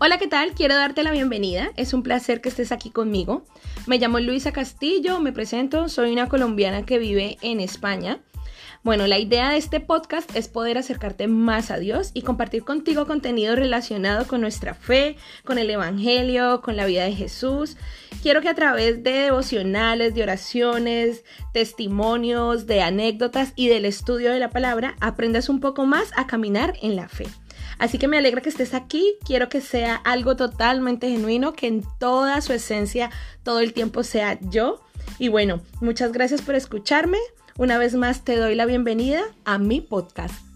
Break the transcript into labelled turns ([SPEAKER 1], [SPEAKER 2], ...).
[SPEAKER 1] Hola, ¿qué tal? Quiero darte la bienvenida. Es un placer que estés aquí conmigo. Me llamo Luisa Castillo, me presento, soy una colombiana que vive en España. Bueno, la idea de este podcast es poder acercarte más a Dios y compartir contigo contenido relacionado con nuestra fe, con el Evangelio, con la vida de Jesús. Quiero que a través de devocionales, de oraciones, testimonios, de anécdotas y del estudio de la palabra aprendas un poco más a caminar en la fe. Así que me alegra que estés aquí. Quiero que sea algo totalmente genuino, que en toda su esencia todo el tiempo sea yo. Y bueno, muchas gracias por escucharme. Una vez más te doy la bienvenida a mi podcast.